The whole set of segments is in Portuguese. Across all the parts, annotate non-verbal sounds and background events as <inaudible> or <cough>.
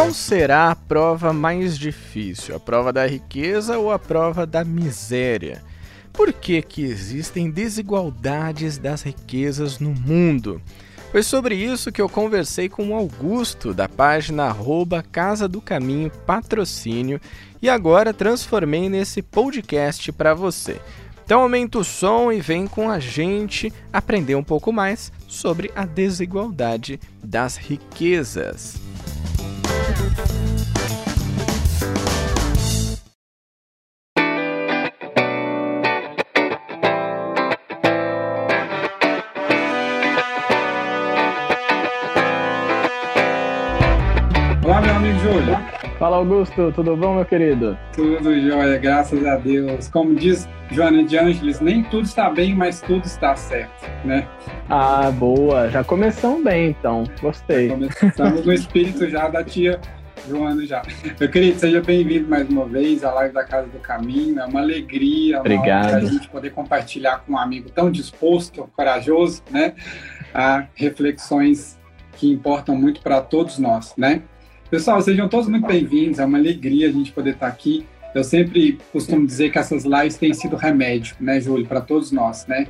Qual será a prova mais difícil? A prova da riqueza ou a prova da miséria? Por que, que existem desigualdades das riquezas no mundo? Foi sobre isso que eu conversei com o Augusto, da página arroba Casa do Caminho Patrocínio, e agora transformei nesse podcast para você. Então aumenta o som e vem com a gente aprender um pouco mais sobre a desigualdade das riquezas. Olá, meu amigo Júlio. Fala, Augusto, tudo bom, meu querido? Tudo jóia, graças a Deus. Como diz Joana de Ângeles, nem tudo está bem, mas tudo está certo, né? Ah, boa. Já começamos bem, então. Gostei. Já começamos no espírito já da tia Joana já. Meu querido, seja bem-vindo mais uma vez à live da Casa do Caminho. É uma alegria Obrigado. a gente poder compartilhar com um amigo tão disposto, corajoso, né? A reflexões que importam muito para todos nós, né? Pessoal, sejam todos muito bem-vindos. É uma alegria a gente poder estar aqui. Eu sempre costumo dizer que essas lives têm sido remédio, né, Júlio, para todos nós, né?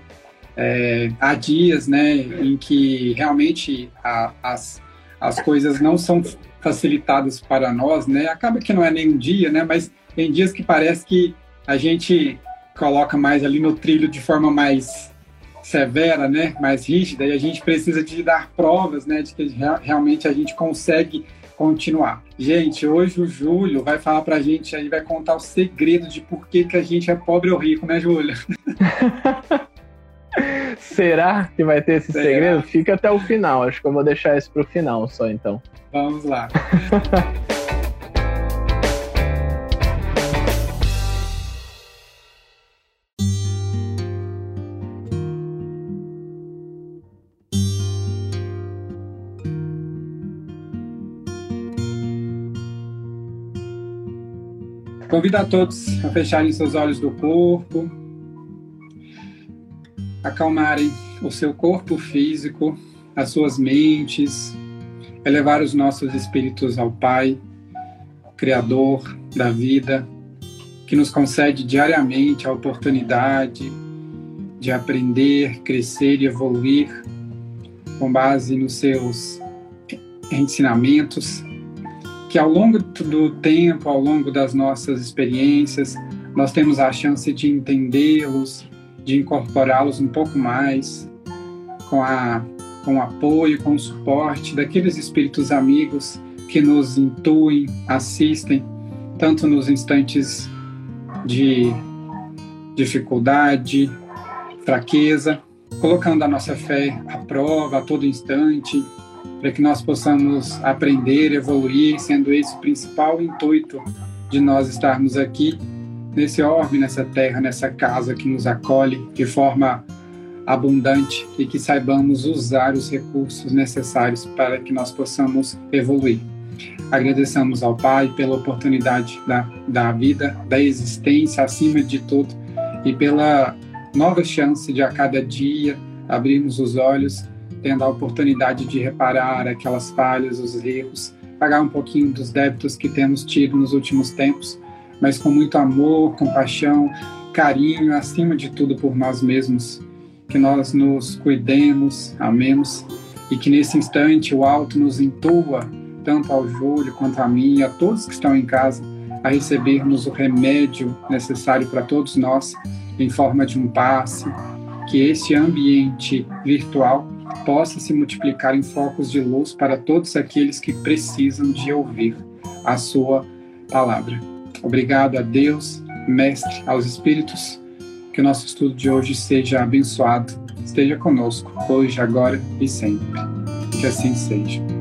É, há dias, né, em que realmente a, as, as coisas não são facilitadas para nós, né? Acaba que não é nem um dia, né? Mas tem dias que parece que a gente coloca mais ali no trilho de forma mais severa, né? Mais rígida e a gente precisa de dar provas, né? De que realmente a gente consegue continuar. Gente, hoje o Júlio vai falar pra gente aí, vai contar o segredo de por que, que a gente é pobre ou rico, né, Júlio? <laughs> Será que vai ter esse Será? segredo? Fica até o final. Acho que eu vou deixar isso pro final só, então. Vamos lá. <laughs> Convido a todos a fecharem seus olhos do corpo, acalmarem o seu corpo físico, as suas mentes, elevar os nossos espíritos ao Pai, Criador da vida, que nos concede diariamente a oportunidade de aprender, crescer e evoluir com base nos seus ensinamentos que ao longo do tempo, ao longo das nossas experiências, nós temos a chance de entendê-los, de incorporá-los um pouco mais, com, a, com o apoio, com o suporte daqueles espíritos amigos que nos intuem, assistem, tanto nos instantes de dificuldade, fraqueza, colocando a nossa fé à prova a todo instante, para que nós possamos aprender, evoluir, sendo esse o principal intuito de nós estarmos aqui nesse orbe, nessa terra, nessa casa que nos acolhe de forma abundante e que saibamos usar os recursos necessários para que nós possamos evoluir. Agradecemos ao Pai pela oportunidade da, da vida, da existência acima de tudo e pela nova chance de a cada dia abrirmos os olhos tendo a oportunidade de reparar aquelas falhas, os erros, pagar um pouquinho dos débitos que temos tido nos últimos tempos, mas com muito amor, compaixão, carinho, acima de tudo por nós mesmos. Que nós nos cuidemos, amemos e que nesse instante o alto nos intua, tanto ao Júlio quanto a mim e a todos que estão em casa, a recebermos o remédio necessário para todos nós em forma de um passe, que esse ambiente virtual possa se multiplicar em focos de luz para todos aqueles que precisam de ouvir a sua palavra. Obrigado a Deus, Mestre, aos Espíritos, que o nosso estudo de hoje seja abençoado, esteja conosco, hoje, agora e sempre. Que assim seja.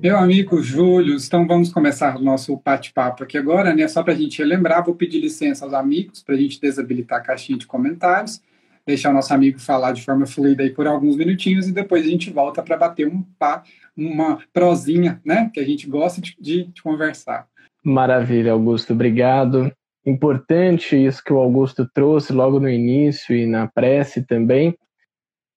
Meu amigo Júlio, então vamos começar o nosso bate-papo aqui agora, né? Só para a gente relembrar, vou pedir licença aos amigos para a gente desabilitar a caixinha de comentários, deixar o nosso amigo falar de forma fluida aí por alguns minutinhos e depois a gente volta para bater um pá, uma prosinha, né? Que a gente gosta de, de, de conversar. Maravilha, Augusto, obrigado. importante isso que o Augusto trouxe logo no início e na prece também.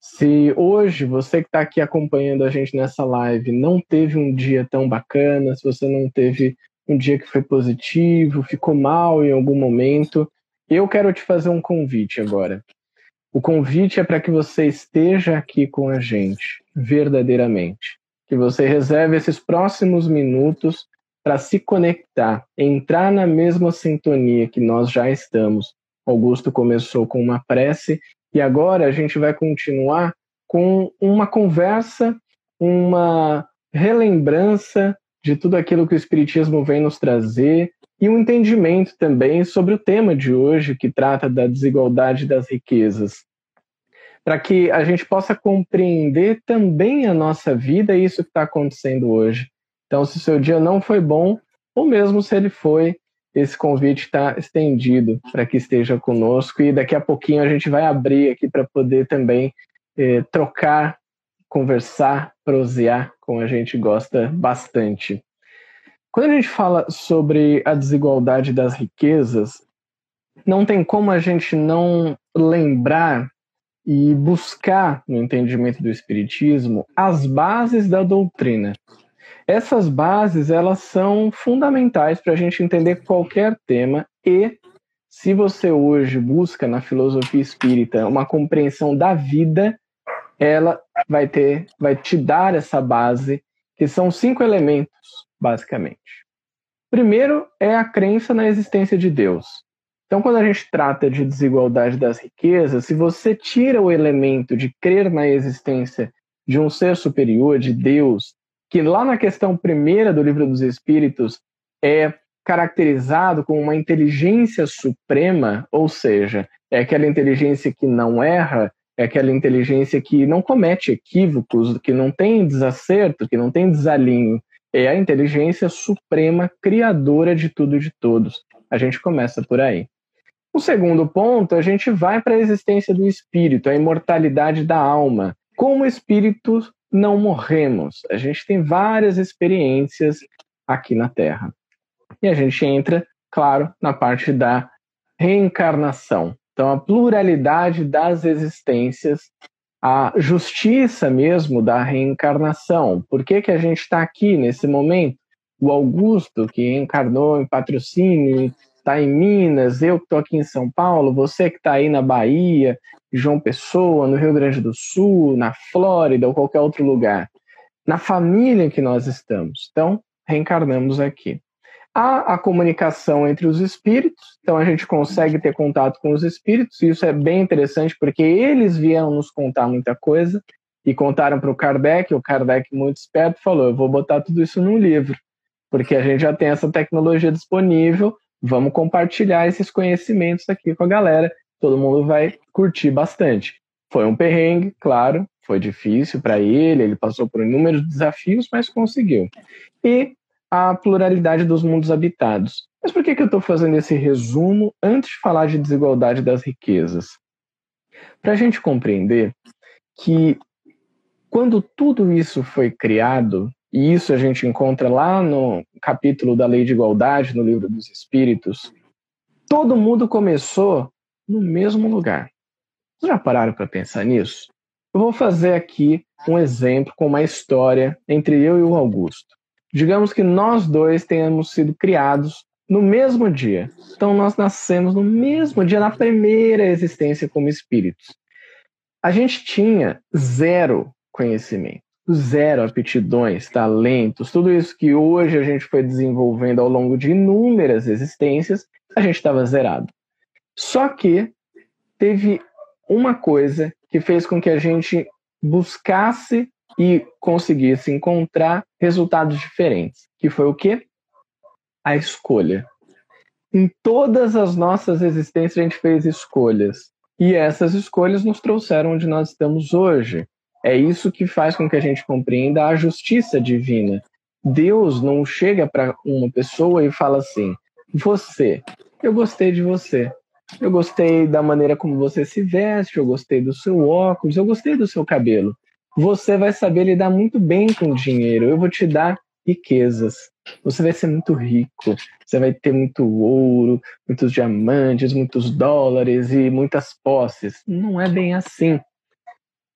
Se hoje você que está aqui acompanhando a gente nessa live não teve um dia tão bacana, se você não teve um dia que foi positivo, ficou mal em algum momento, eu quero te fazer um convite agora. O convite é para que você esteja aqui com a gente, verdadeiramente. Que você reserve esses próximos minutos para se conectar, entrar na mesma sintonia que nós já estamos. Augusto começou com uma prece e agora a gente vai continuar com uma conversa, uma relembrança de tudo aquilo que o Espiritismo vem nos trazer e um entendimento também sobre o tema de hoje, que trata da desigualdade das riquezas. Para que a gente possa compreender também a nossa vida e isso que está acontecendo hoje. Então, se o seu dia não foi bom, ou mesmo se ele foi, esse convite está estendido para que esteja conosco e daqui a pouquinho a gente vai abrir aqui para poder também eh, trocar, conversar, prosear, como a gente gosta bastante. Quando a gente fala sobre a desigualdade das riquezas, não tem como a gente não lembrar e buscar no entendimento do espiritismo as bases da doutrina. Essas bases elas são fundamentais para a gente entender qualquer tema e se você hoje busca na filosofia espírita uma compreensão da vida, ela vai ter, vai te dar essa base, que são cinco elementos, basicamente. Primeiro é a crença na existência de Deus. Então, quando a gente trata de desigualdade das riquezas, se você tira o elemento de crer na existência de um ser superior, de Deus, que lá na questão primeira do Livro dos Espíritos é caracterizado como uma inteligência suprema, ou seja, é aquela inteligência que não erra, é aquela inteligência que não comete equívocos, que não tem desacerto, que não tem desalinho. É a inteligência suprema, criadora de tudo e de todos. A gente começa por aí. O segundo ponto, a gente vai para a existência do espírito, a imortalidade da alma. Como espírito não morremos. A gente tem várias experiências aqui na Terra. E a gente entra, claro, na parte da reencarnação. Então, a pluralidade das existências, a justiça mesmo da reencarnação. Por que, que a gente está aqui nesse momento? O Augusto, que encarnou em patrocínio, está em Minas, eu que estou aqui em São Paulo, você que está aí na Bahia, João Pessoa, no Rio Grande do Sul, na Flórida ou qualquer outro lugar, na família que nós estamos. Então, reencarnamos aqui. Há a comunicação entre os espíritos, então a gente consegue ter contato com os espíritos, e isso é bem interessante porque eles vieram nos contar muita coisa e contaram para o Kardec. O Kardec, muito esperto, falou: Eu vou botar tudo isso num livro, porque a gente já tem essa tecnologia disponível, vamos compartilhar esses conhecimentos aqui com a galera todo mundo vai curtir bastante. Foi um perrengue, claro, foi difícil para ele, ele passou por inúmeros desafios, mas conseguiu. E a pluralidade dos mundos habitados. Mas por que, que eu estou fazendo esse resumo antes de falar de desigualdade das riquezas? Para a gente compreender que quando tudo isso foi criado, e isso a gente encontra lá no capítulo da Lei de Igualdade, no Livro dos Espíritos, todo mundo começou no mesmo lugar. Vocês já pararam para pensar nisso? Eu vou fazer aqui um exemplo com uma história entre eu e o Augusto. Digamos que nós dois tenhamos sido criados no mesmo dia. Então nós nascemos no mesmo dia, na primeira existência como espíritos. A gente tinha zero conhecimento, zero aptidões, talentos, tudo isso que hoje a gente foi desenvolvendo ao longo de inúmeras existências, a gente estava zerado. Só que teve uma coisa que fez com que a gente buscasse e conseguisse encontrar resultados diferentes, que foi o quê? A escolha. Em todas as nossas existências a gente fez escolhas, e essas escolhas nos trouxeram onde nós estamos hoje. É isso que faz com que a gente compreenda a justiça divina. Deus não chega para uma pessoa e fala assim: Você, eu gostei de você, eu gostei da maneira como você se veste, eu gostei do seu óculos, eu gostei do seu cabelo. Você vai saber lidar muito bem com o dinheiro. Eu vou te dar riquezas. você vai ser muito rico, você vai ter muito ouro, muitos diamantes, muitos dólares e muitas posses. Não é bem assim.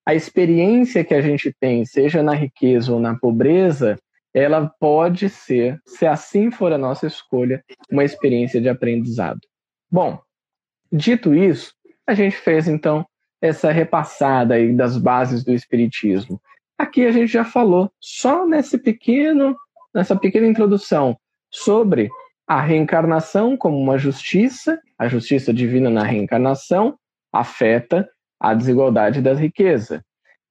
A experiência que a gente tem, seja na riqueza ou na pobreza, ela pode ser, se assim for a nossa escolha, uma experiência de aprendizado. Bom, dito isso, a gente fez então essa repassada aí das bases do espiritismo. Aqui a gente já falou só nesse pequeno, nessa pequena introdução sobre a reencarnação como uma justiça, a justiça divina na reencarnação afeta a desigualdade das riquezas.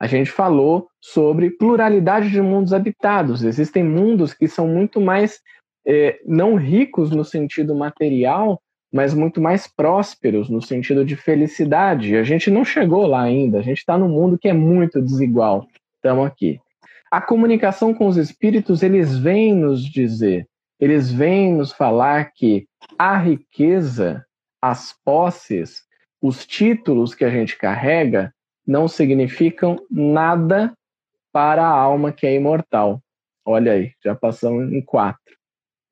A gente falou sobre pluralidade de mundos habitados. Existem mundos que são muito mais é, não ricos no sentido material, mas muito mais prósperos no sentido de felicidade. A gente não chegou lá ainda, a gente está num mundo que é muito desigual. Estamos aqui. A comunicação com os espíritos, eles vêm nos dizer, eles vêm nos falar que a riqueza, as posses, os títulos que a gente carrega não significam nada para a alma que é imortal. Olha aí, já passamos em quatro.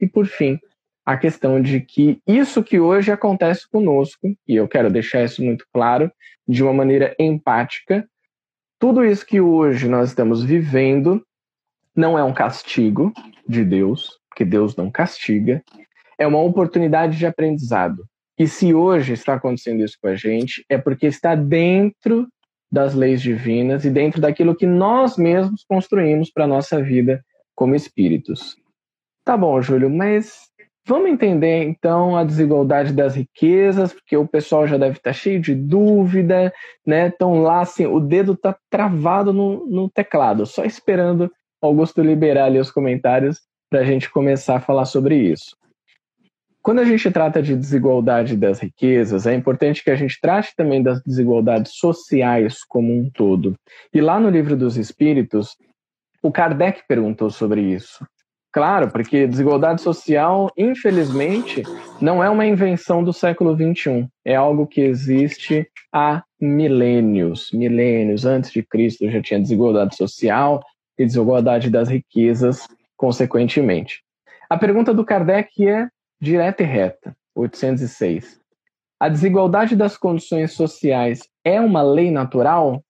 E por fim, a questão de que isso que hoje acontece conosco, e eu quero deixar isso muito claro, de uma maneira empática, tudo isso que hoje nós estamos vivendo não é um castigo de Deus, porque Deus não castiga, é uma oportunidade de aprendizado. E se hoje está acontecendo isso com a gente, é porque está dentro das leis divinas e dentro daquilo que nós mesmos construímos para a nossa vida como espíritos. Tá bom, Júlio, mas Vamos entender então a desigualdade das riquezas, porque o pessoal já deve estar cheio de dúvida, né? Estão lá assim, o dedo está travado no, no teclado, só esperando Augusto liberar ali os comentários para a gente começar a falar sobre isso. Quando a gente trata de desigualdade das riquezas, é importante que a gente trate também das desigualdades sociais como um todo. E lá no livro dos Espíritos, o Kardec perguntou sobre isso. Claro, porque desigualdade social, infelizmente, não é uma invenção do século XXI. É algo que existe há milênios. Milênios antes de Cristo já tinha desigualdade social e desigualdade das riquezas, consequentemente. A pergunta do Kardec é direta e reta, 806. A desigualdade das condições sociais é uma lei natural?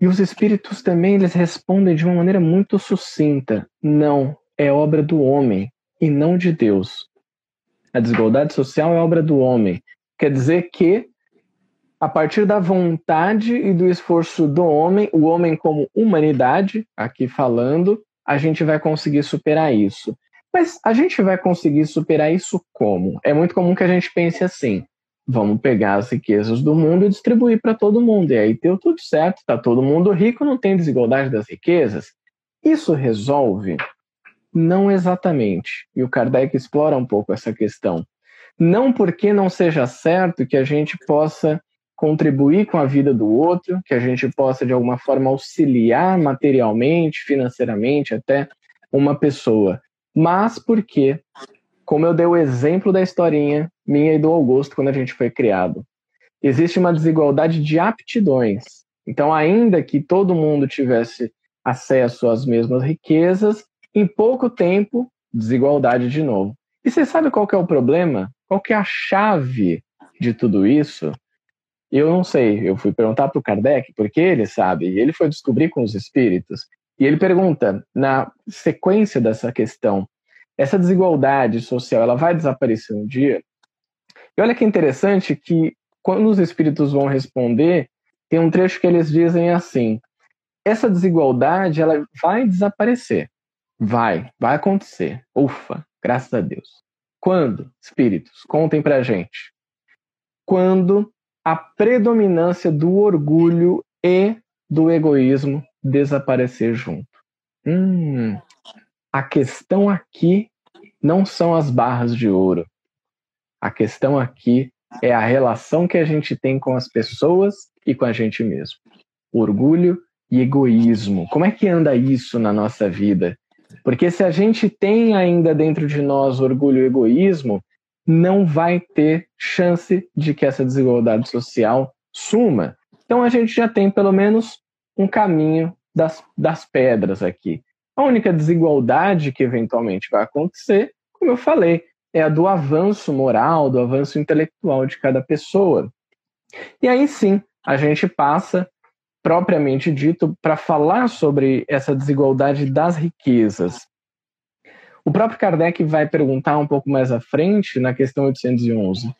E os espíritos também eles respondem de uma maneira muito sucinta: não, é obra do homem e não de Deus. A desigualdade social é obra do homem. Quer dizer que, a partir da vontade e do esforço do homem, o homem como humanidade, aqui falando, a gente vai conseguir superar isso. Mas a gente vai conseguir superar isso como? É muito comum que a gente pense assim: vamos pegar as riquezas do mundo e distribuir para todo mundo. E aí deu tudo certo, está todo mundo rico, não tem desigualdade das riquezas. Isso resolve? Não exatamente. E o Kardec explora um pouco essa questão. Não porque não seja certo que a gente possa contribuir com a vida do outro, que a gente possa de alguma forma auxiliar materialmente, financeiramente até uma pessoa, mas porque, como eu dei o exemplo da historinha minha e do Augusto quando a gente foi criado, existe uma desigualdade de aptidões. Então, ainda que todo mundo tivesse acesso às mesmas riquezas, em pouco tempo, desigualdade de novo. E você sabe qual é o problema? Qual é a chave de tudo isso? Eu não sei. Eu fui perguntar para o Kardec, porque ele sabe. Ele foi descobrir com os espíritos. E ele pergunta, na sequência dessa questão, essa desigualdade social, ela vai desaparecer um dia? E olha que interessante que quando os espíritos vão responder, tem um trecho que eles dizem assim: essa desigualdade ela vai desaparecer. Vai, vai acontecer. Ufa, graças a Deus. Quando, espíritos, contem pra gente. Quando a predominância do orgulho e do egoísmo desaparecer junto. Hum, a questão aqui não são as barras de ouro. A questão aqui é a relação que a gente tem com as pessoas e com a gente mesmo. Orgulho e egoísmo. Como é que anda isso na nossa vida? Porque se a gente tem ainda dentro de nós orgulho e egoísmo, não vai ter chance de que essa desigualdade social suma. Então a gente já tem pelo menos um caminho das, das pedras aqui. A única desigualdade que eventualmente vai acontecer, como eu falei, é a do avanço moral, do avanço intelectual de cada pessoa. E aí sim, a gente passa, propriamente dito, para falar sobre essa desigualdade das riquezas. O próprio Kardec vai perguntar um pouco mais à frente, na questão 811,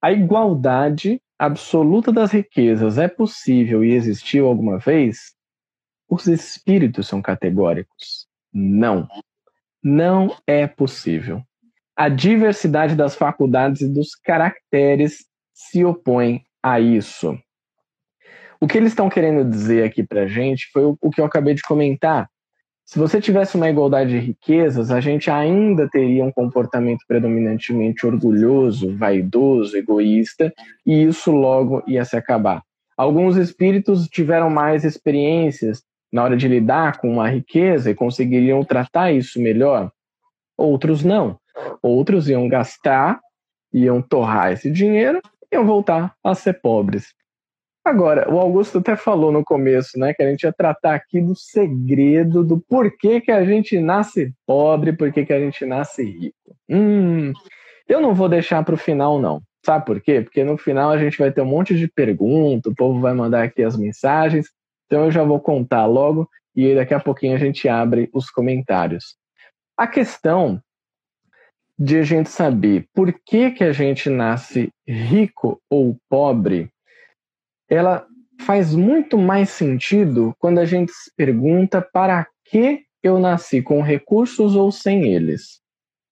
a igualdade absoluta das riquezas é possível e existiu alguma vez? Os espíritos são categóricos. Não. Não é possível. A diversidade das faculdades e dos caracteres se opõe a isso. O que eles estão querendo dizer aqui para gente foi o, o que eu acabei de comentar. Se você tivesse uma igualdade de riquezas, a gente ainda teria um comportamento predominantemente orgulhoso, vaidoso, egoísta, e isso logo ia se acabar. Alguns espíritos tiveram mais experiências na hora de lidar com uma riqueza e conseguiriam tratar isso melhor. Outros não. Outros iam gastar, iam torrar esse dinheiro e iam voltar a ser pobres. Agora, o Augusto até falou no começo, né, que a gente ia tratar aqui do segredo do porquê que a gente nasce pobre, porquê que a gente nasce rico. Hum, eu não vou deixar para o final, não. Sabe por quê? Porque no final a gente vai ter um monte de perguntas, o povo vai mandar aqui as mensagens, então eu já vou contar logo e daqui a pouquinho a gente abre os comentários. A questão de a gente saber por que, que a gente nasce rico ou pobre ela faz muito mais sentido quando a gente se pergunta para que eu nasci com recursos ou sem eles.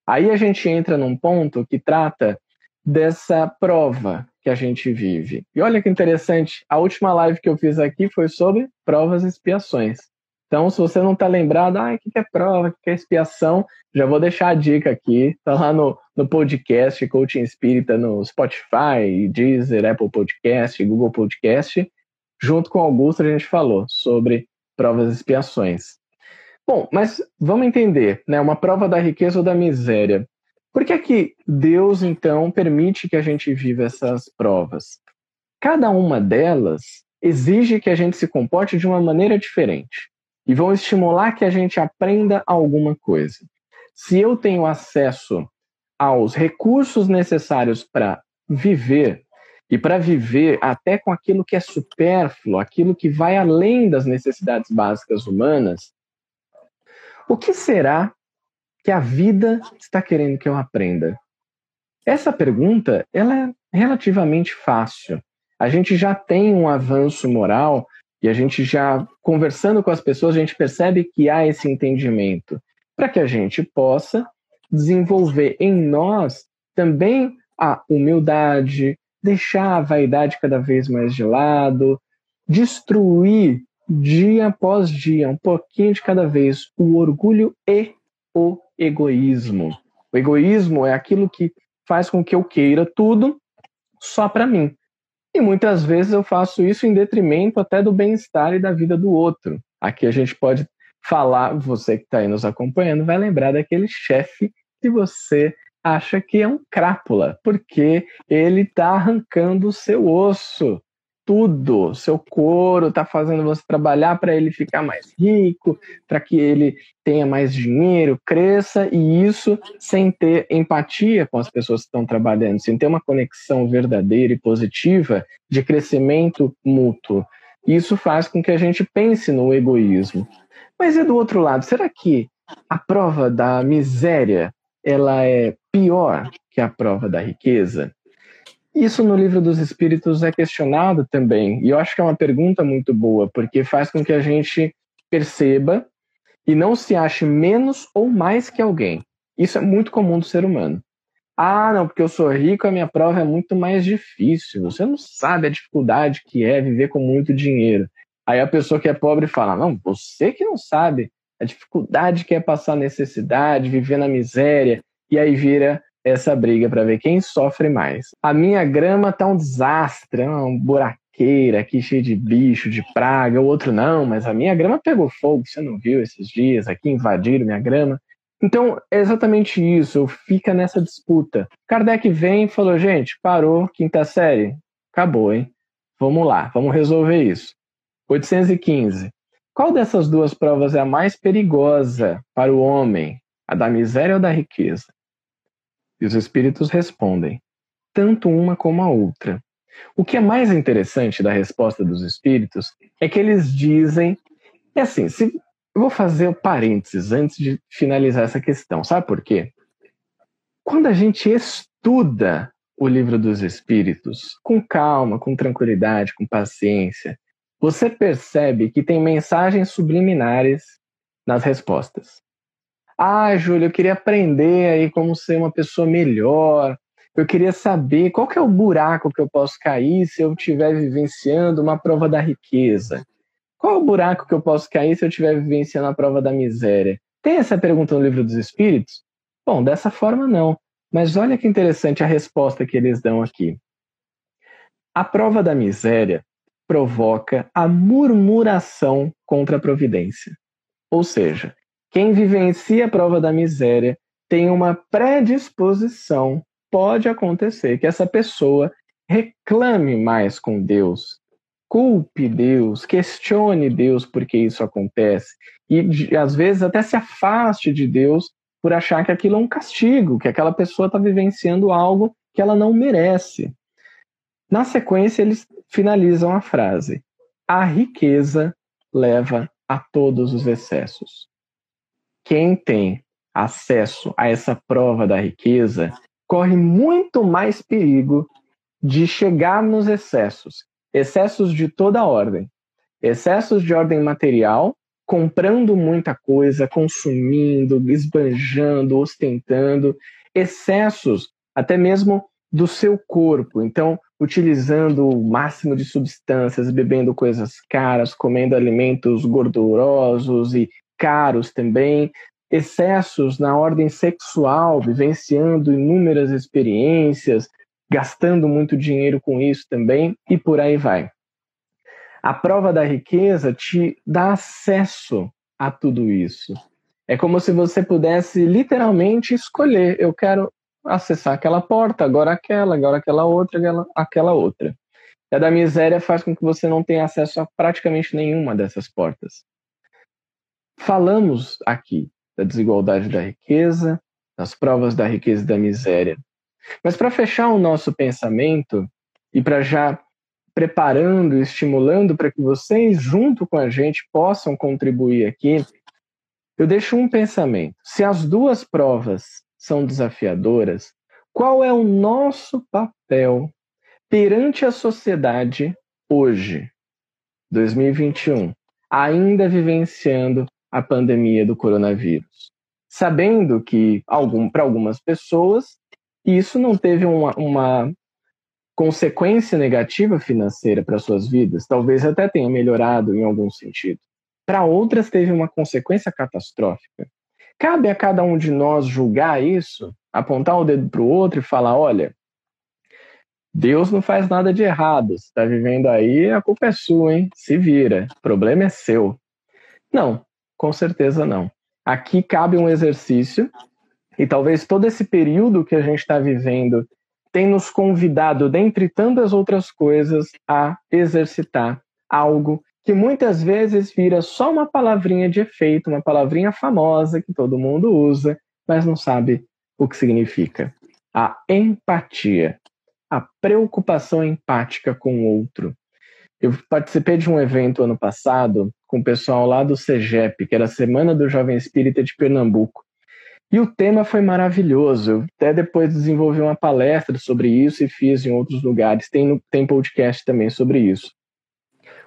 Aí a gente entra num ponto que trata dessa prova que a gente vive. E olha que interessante, a última live que eu fiz aqui foi sobre provas e expiações. Então, se você não está lembrado, ah, o que é prova, o que é expiação, já vou deixar a dica aqui. Está lá no, no podcast Coaching Espírita, no Spotify, Deezer, Apple Podcast, Google Podcast. Junto com Augusto, a gente falou sobre provas e expiações. Bom, mas vamos entender, né? Uma prova da riqueza ou da miséria. Por que é que Deus, então, permite que a gente viva essas provas? Cada uma delas exige que a gente se comporte de uma maneira diferente e vão estimular que a gente aprenda alguma coisa. Se eu tenho acesso aos recursos necessários para viver, e para viver até com aquilo que é supérfluo, aquilo que vai além das necessidades básicas humanas, o que será que a vida está querendo que eu aprenda? Essa pergunta ela é relativamente fácil. A gente já tem um avanço moral e a gente já conversando com as pessoas, a gente percebe que há esse entendimento para que a gente possa desenvolver em nós também a humildade, deixar a vaidade cada vez mais de lado, destruir dia após dia, um pouquinho de cada vez, o orgulho e o egoísmo. O egoísmo é aquilo que faz com que eu queira tudo só para mim. E muitas vezes eu faço isso em detrimento até do bem-estar e da vida do outro. Aqui a gente pode falar, você que está aí nos acompanhando, vai lembrar daquele chefe que você acha que é um crápula, porque ele está arrancando o seu osso tudo, seu couro está fazendo você trabalhar para ele ficar mais rico, para que ele tenha mais dinheiro, cresça, e isso sem ter empatia com as pessoas que estão trabalhando, sem ter uma conexão verdadeira e positiva de crescimento mútuo. Isso faz com que a gente pense no egoísmo. Mas e do outro lado, será que a prova da miséria ela é pior que a prova da riqueza? Isso no livro dos Espíritos é questionado também, e eu acho que é uma pergunta muito boa, porque faz com que a gente perceba e não se ache menos ou mais que alguém. Isso é muito comum do ser humano. Ah, não, porque eu sou rico, a minha prova é muito mais difícil. Você não sabe a dificuldade que é viver com muito dinheiro. Aí a pessoa que é pobre fala: Não, você que não sabe a dificuldade que é passar necessidade, viver na miséria. E aí vira essa briga para ver quem sofre mais. A minha grama tá um desastre, é uma buraqueira aqui cheia de bicho, de praga. O outro não, mas a minha grama pegou fogo, você não viu esses dias aqui invadiram minha grama. Então, é exatamente isso, fica nessa disputa. Kardec vem e falou: gente, parou, quinta série, acabou, hein? Vamos lá, vamos resolver isso. 815. Qual dessas duas provas é a mais perigosa para o homem? A da miséria ou da riqueza? E os espíritos respondem: tanto uma como a outra. O que é mais interessante da resposta dos espíritos é que eles dizem. É assim, se, eu vou fazer o parênteses antes de finalizar essa questão. Sabe por quê? Quando a gente estuda o livro dos espíritos com calma, com tranquilidade, com paciência, você percebe que tem mensagens subliminares nas respostas. Ah, Júlio, eu queria aprender aí como ser uma pessoa melhor. Eu queria saber qual que é o buraco que eu posso cair se eu estiver vivenciando uma prova da riqueza. Qual é o buraco que eu posso cair se eu estiver vivenciando a prova da miséria? Tem essa pergunta no livro dos Espíritos? Bom, dessa forma não. Mas olha que interessante a resposta que eles dão aqui. A prova da miséria provoca a murmuração contra a providência. Ou seja, quem vivencia a prova da miséria tem uma predisposição, pode acontecer que essa pessoa reclame mais com Deus, culpe Deus, questione Deus por que isso acontece e às vezes até se afaste de Deus por achar que aquilo é um castigo, que aquela pessoa está vivenciando algo que ela não merece. Na sequência, eles finalizam a frase: A riqueza leva a todos os excessos. Quem tem acesso a essa prova da riqueza corre muito mais perigo de chegar nos excessos, excessos de toda ordem, excessos de ordem material, comprando muita coisa, consumindo, esbanjando, ostentando, excessos até mesmo do seu corpo. Então, utilizando o máximo de substâncias, bebendo coisas caras, comendo alimentos gordurosos e caros também, excessos na ordem sexual, vivenciando inúmeras experiências, gastando muito dinheiro com isso também e por aí vai. A prova da riqueza te dá acesso a tudo isso. É como se você pudesse literalmente escolher: eu quero acessar aquela porta, agora aquela, agora aquela outra, aquela, aquela outra. E a da miséria faz com que você não tenha acesso a praticamente nenhuma dessas portas. Falamos aqui da desigualdade da riqueza, das provas da riqueza e da miséria. Mas para fechar o nosso pensamento e para já preparando estimulando para que vocês, junto com a gente, possam contribuir aqui, eu deixo um pensamento. Se as duas provas são desafiadoras, qual é o nosso papel perante a sociedade hoje, 2021, ainda vivenciando a pandemia do coronavírus? Sabendo que, algum, para algumas pessoas, isso não teve uma, uma consequência negativa financeira para suas vidas, talvez até tenha melhorado em algum sentido. Para outras, teve uma consequência catastrófica. Cabe a cada um de nós julgar isso, apontar o dedo para o outro e falar: olha, Deus não faz nada de errado. Você está vivendo aí, a culpa é sua, hein? Se vira. O problema é seu. Não, com certeza não. Aqui cabe um exercício, e talvez todo esse período que a gente está vivendo tem nos convidado, dentre tantas outras coisas, a exercitar algo que muitas vezes vira só uma palavrinha de efeito, uma palavrinha famosa que todo mundo usa, mas não sabe o que significa. A empatia, a preocupação empática com o outro. Eu participei de um evento ano passado com o pessoal lá do CEGEP, que era a Semana do Jovem Espírita de Pernambuco. E o tema foi maravilhoso. Eu até depois desenvolvi uma palestra sobre isso e fiz em outros lugares. Tem, tem podcast também sobre isso.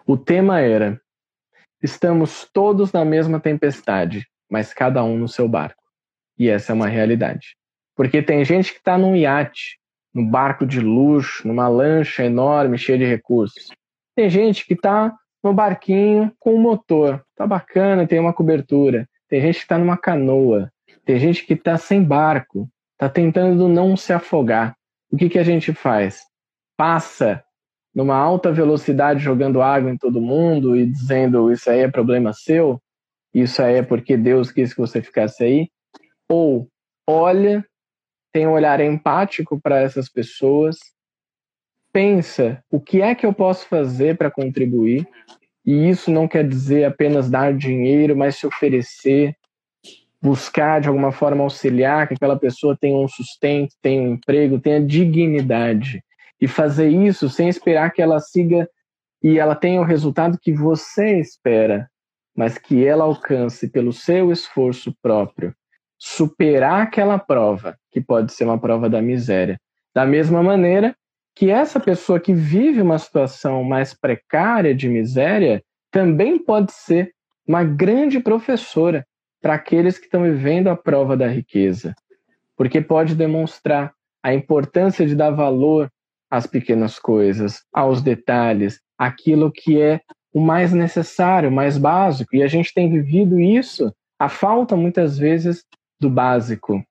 O tema era: estamos todos na mesma tempestade, mas cada um no seu barco. E essa é uma realidade. Porque tem gente que está num iate, num barco de luxo, numa lancha enorme, cheia de recursos. Tem gente que está no barquinho com um motor. Tá bacana, tem uma cobertura. Tem gente que está numa canoa. Tem gente que está sem barco, está tentando não se afogar. O que, que a gente faz? Passa numa alta velocidade jogando água em todo mundo e dizendo isso aí é problema seu, isso aí é porque Deus quis que você ficasse aí, ou olha, tem um olhar empático para essas pessoas, pensa o que é que eu posso fazer para contribuir E isso não quer dizer apenas dar dinheiro, mas se oferecer, buscar de alguma forma auxiliar que aquela pessoa tenha um sustento, tenha um emprego, tenha dignidade. E fazer isso sem esperar que ela siga e ela tenha o resultado que você espera, mas que ela alcance pelo seu esforço próprio, superar aquela prova, que pode ser uma prova da miséria. Da mesma maneira que essa pessoa que vive uma situação mais precária de miséria também pode ser uma grande professora para aqueles que estão vivendo a prova da riqueza, porque pode demonstrar a importância de dar valor às pequenas coisas, aos detalhes, aquilo que é o mais necessário, o mais básico. E a gente tem vivido isso, a falta muitas vezes do básico,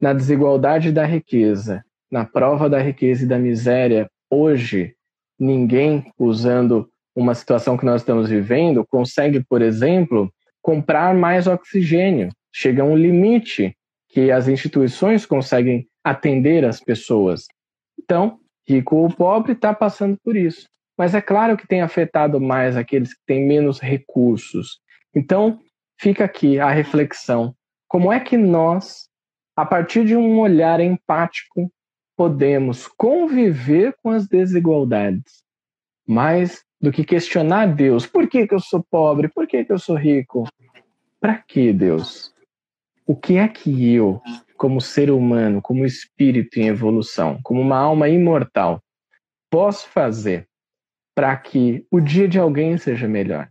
na desigualdade da riqueza, na prova da riqueza e da miséria. Hoje, ninguém usando uma situação que nós estamos vivendo consegue, por exemplo, comprar mais oxigênio. Chega um limite que as instituições conseguem atender as pessoas. Então, rico ou pobre está passando por isso. Mas é claro que tem afetado mais aqueles que têm menos recursos. Então, fica aqui a reflexão: como é que nós, a partir de um olhar empático, podemos conviver com as desigualdades? Mais do que questionar Deus: por que, que eu sou pobre? Por que, que eu sou rico? Para que Deus? O que é que eu, como ser humano, como espírito em evolução, como uma alma imortal, posso fazer para que o dia de alguém seja melhor?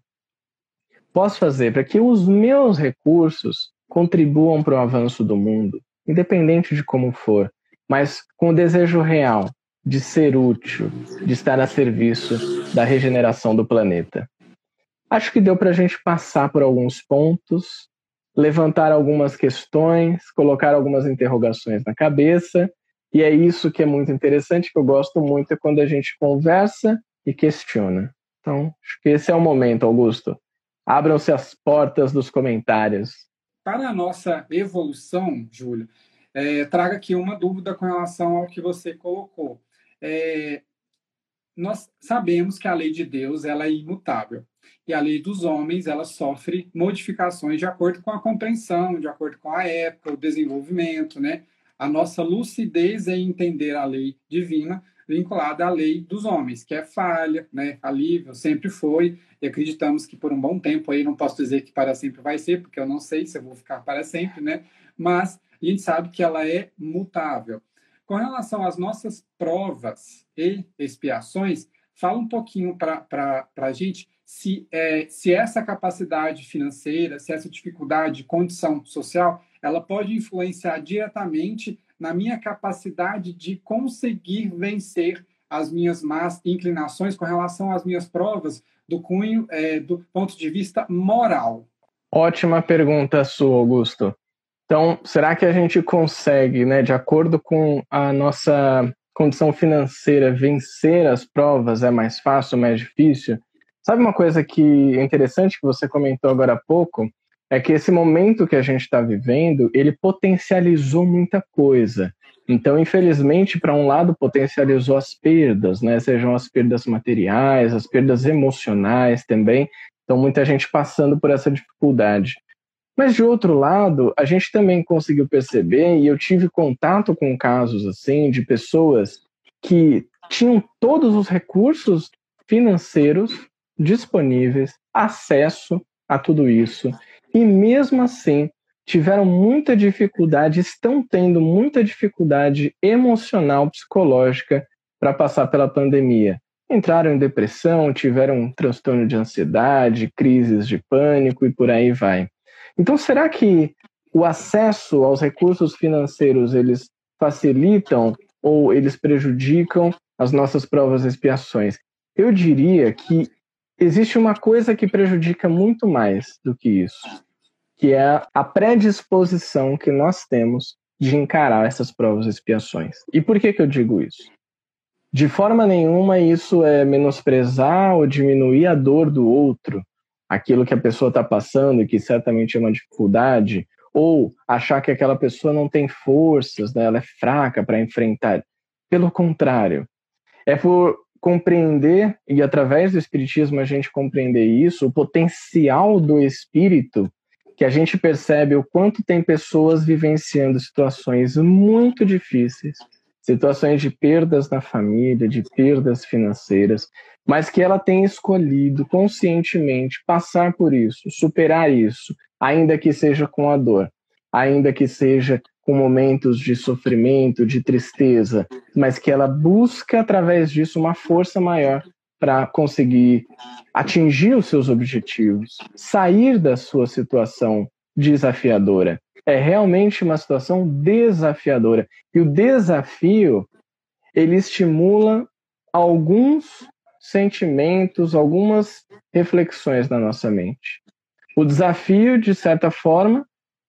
Posso fazer para que os meus recursos contribuam para o avanço do mundo, independente de como for, mas com o desejo real de ser útil, de estar a serviço da regeneração do planeta. Acho que deu para a gente passar por alguns pontos, levantar algumas questões, colocar algumas interrogações na cabeça, e é isso que é muito interessante, que eu gosto muito, é quando a gente conversa e questiona. Então, acho que esse é o momento, Augusto. Abram-se as portas dos comentários. Para a nossa evolução, Júlio, é, traga aqui uma dúvida com relação ao que você colocou. É, nós sabemos que a lei de Deus ela é imutável e a lei dos homens ela sofre modificações de acordo com a compreensão, de acordo com a época, o desenvolvimento, né? A nossa lucidez em entender a lei divina vinculada à lei dos homens, que é falha, né, falível, sempre foi, e acreditamos que por um bom tempo aí, não posso dizer que para sempre vai ser, porque eu não sei se eu vou ficar para sempre, né, mas a gente sabe que ela é mutável. Com relação às nossas provas e expiações, fala um pouquinho para a gente se, é, se essa capacidade financeira, se essa dificuldade, condição social, ela pode influenciar diretamente na minha capacidade de conseguir vencer as minhas más inclinações com relação às minhas provas do cunho é, do ponto de vista moral? Ótima pergunta sua, Augusto. Então, será que a gente consegue, né, de acordo com a nossa condição financeira, vencer as provas é mais fácil, mais difícil? Sabe uma coisa que é interessante que você comentou agora há pouco? é que esse momento que a gente está vivendo, ele potencializou muita coisa. Então, infelizmente, para um lado, potencializou as perdas, né? Sejam as perdas materiais, as perdas emocionais também. Então, muita gente passando por essa dificuldade. Mas, de outro lado, a gente também conseguiu perceber, e eu tive contato com casos assim, de pessoas que tinham todos os recursos financeiros disponíveis, acesso a tudo isso, e mesmo assim tiveram muita dificuldade, estão tendo muita dificuldade emocional, psicológica para passar pela pandemia. Entraram em depressão, tiveram um transtorno de ansiedade, crises de pânico e por aí vai. Então, será que o acesso aos recursos financeiros eles facilitam ou eles prejudicam as nossas provas e expiações? Eu diria que existe uma coisa que prejudica muito mais do que isso, que é a predisposição que nós temos de encarar essas provas e expiações. E por que, que eu digo isso? De forma nenhuma isso é menosprezar ou diminuir a dor do outro, aquilo que a pessoa está passando e que certamente é uma dificuldade, ou achar que aquela pessoa não tem forças, né? ela é fraca para enfrentar. Pelo contrário, é por compreender, e através do Espiritismo a gente compreender isso, o potencial do espírito, que a gente percebe o quanto tem pessoas vivenciando situações muito difíceis, situações de perdas na família, de perdas financeiras, mas que ela tem escolhido conscientemente passar por isso, superar isso, ainda que seja com a dor, ainda que seja com momentos de sofrimento, de tristeza, mas que ela busca através disso uma força maior para conseguir atingir os seus objetivos, sair da sua situação desafiadora. É realmente uma situação desafiadora. E o desafio, ele estimula alguns sentimentos, algumas reflexões na nossa mente. O desafio, de certa forma,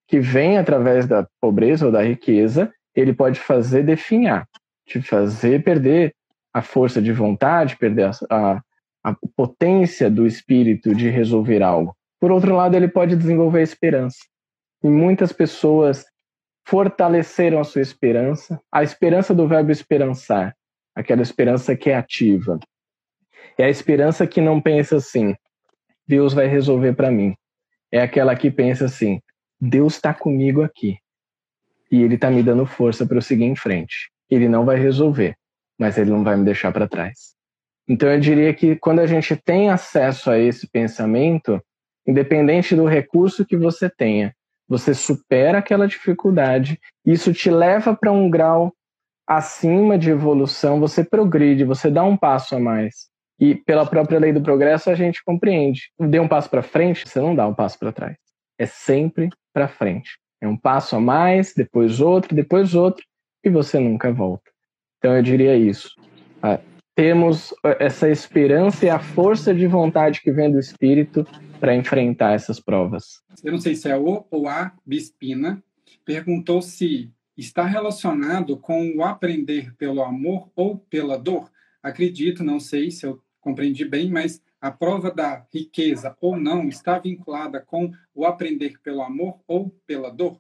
que vem através da pobreza ou da riqueza, ele pode fazer definhar, te fazer perder a força de vontade, perder a, a, a potência do espírito de resolver algo. Por outro lado, ele pode desenvolver a esperança. E muitas pessoas fortaleceram a sua esperança, a esperança do verbo esperançar, aquela esperança que é ativa. É a esperança que não pensa assim, Deus vai resolver para mim. É aquela que pensa assim, Deus está comigo aqui. E Ele está me dando força para eu seguir em frente. Ele não vai resolver, mas Ele não vai me deixar para trás. Então eu diria que quando a gente tem acesso a esse pensamento, independente do recurso que você tenha, você supera aquela dificuldade, isso te leva para um grau acima de evolução, você progride, você dá um passo a mais. E pela própria lei do progresso a gente compreende. Dê um passo para frente, você não dá um passo para trás. É sempre para frente. É um passo a mais, depois outro, depois outro, e você nunca volta. Então eu diria isso. Ah, temos ah, essa esperança e a força de vontade que vem do Espírito para enfrentar essas provas. Eu não sei se é o ou a Bispina, perguntou se está relacionado com o aprender pelo amor ou pela dor. Acredito, não sei se eu compreendi bem, mas a prova da riqueza ou não está vinculada com o aprender pelo amor ou pela dor?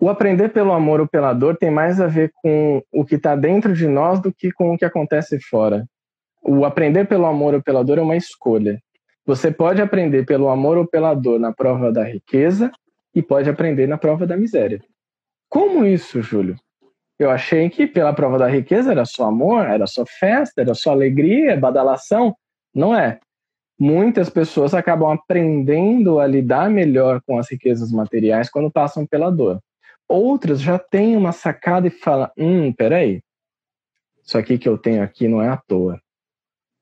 O aprender pelo amor ou pela dor tem mais a ver com o que está dentro de nós do que com o que acontece fora. O aprender pelo amor ou pela dor é uma escolha. Você pode aprender pelo amor ou pela dor na prova da riqueza e pode aprender na prova da miséria. Como isso, Júlio? Eu achei que pela prova da riqueza era só amor, era só festa, era só alegria, badalação. Não é muitas pessoas acabam aprendendo a lidar melhor com as riquezas materiais quando passam pela dor. Outras já têm uma sacada e falam: hum, peraí, isso aqui que eu tenho aqui não é à toa.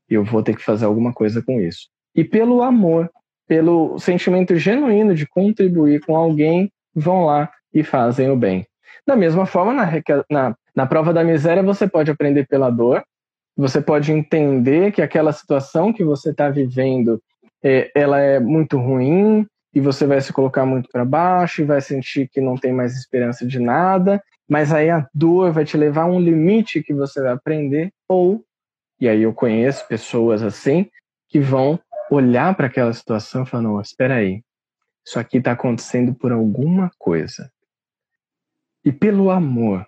Eu vou ter que fazer alguma coisa com isso. E pelo amor, pelo sentimento genuíno de contribuir com alguém, vão lá e fazem o bem. Da mesma forma, na, na, na prova da miséria, você pode aprender pela dor, você pode entender que aquela situação que você está vivendo é, ela é muito ruim e você vai se colocar muito para baixo e vai sentir que não tem mais esperança de nada, mas aí a dor vai te levar a um limite que você vai aprender ou e aí eu conheço pessoas assim que vão olhar para aquela situação e falar, não, espera aí, isso aqui está acontecendo por alguma coisa. E pelo amor,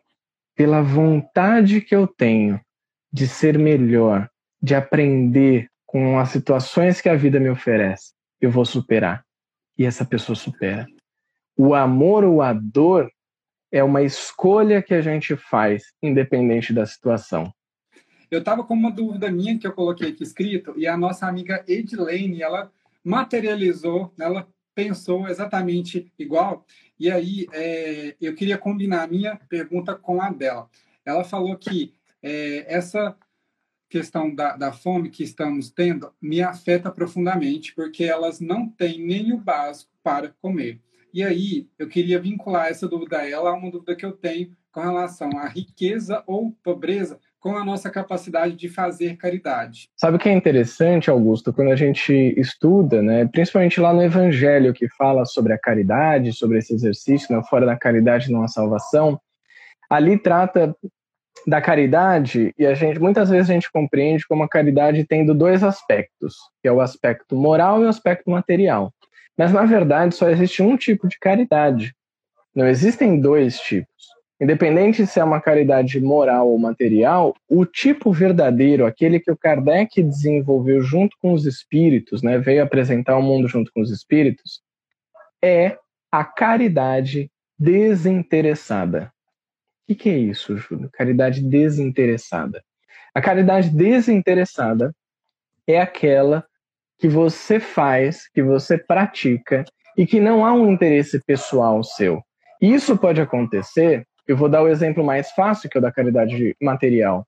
pela vontade que eu tenho de ser melhor, de aprender com as situações que a vida me oferece, eu vou superar. E essa pessoa supera. O amor ou a dor é uma escolha que a gente faz, independente da situação. Eu estava com uma dúvida minha que eu coloquei aqui escrito, e a nossa amiga Edilene, ela materializou, ela pensou exatamente igual. E aí, é, eu queria combinar a minha pergunta com a dela. Ela falou que é, essa questão da, da fome que estamos tendo me afeta profundamente, porque elas não têm nem o básico para comer. E aí, eu queria vincular essa dúvida a ela a uma dúvida que eu tenho com relação à riqueza ou pobreza com a nossa capacidade de fazer caridade. Sabe o que é interessante, Augusto, quando a gente estuda, né, principalmente lá no Evangelho, que fala sobre a caridade, sobre esse exercício, né, fora da caridade não há salvação, ali trata da caridade, e a gente muitas vezes a gente compreende como a caridade tendo dois aspectos, que é o aspecto moral e o aspecto material. Mas na verdade só existe um tipo de caridade. Não existem dois tipos. independente se é uma caridade moral ou material, o tipo verdadeiro, aquele que o Kardec desenvolveu junto com os espíritos, né, veio apresentar o mundo junto com os espíritos, é a caridade desinteressada. O que, que é isso, Júlio? Caridade desinteressada. A caridade desinteressada é aquela que você faz, que você pratica e que não há um interesse pessoal seu. Isso pode acontecer, eu vou dar o exemplo mais fácil, que é o da caridade material.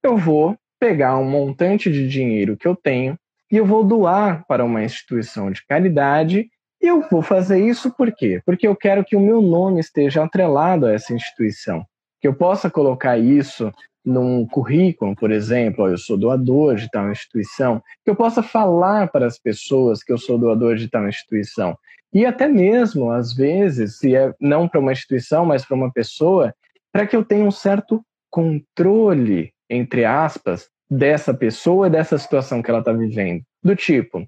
Eu vou pegar um montante de dinheiro que eu tenho e eu vou doar para uma instituição de caridade. Eu vou fazer isso por quê? Porque eu quero que o meu nome esteja atrelado a essa instituição. Que eu possa colocar isso num currículo, por exemplo, eu sou doador de tal instituição, que eu possa falar para as pessoas que eu sou doador de tal instituição. E até mesmo, às vezes, se é não para uma instituição, mas para uma pessoa, para que eu tenha um certo controle, entre aspas, dessa pessoa e dessa situação que ela está vivendo. Do tipo,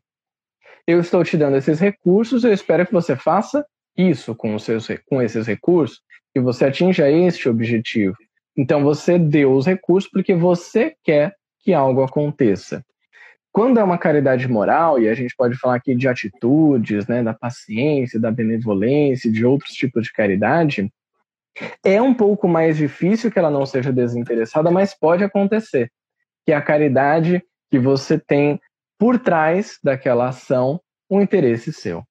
eu estou te dando esses recursos, eu espero que você faça isso com, os seus, com esses recursos, que você atinja este objetivo. Então você deu os recursos porque você quer que algo aconteça. Quando é uma caridade moral, e a gente pode falar aqui de atitudes, né, da paciência, da benevolência, de outros tipos de caridade, é um pouco mais difícil que ela não seja desinteressada, mas pode acontecer. Que é a caridade que você tem por trás daquela ação um interesse seu.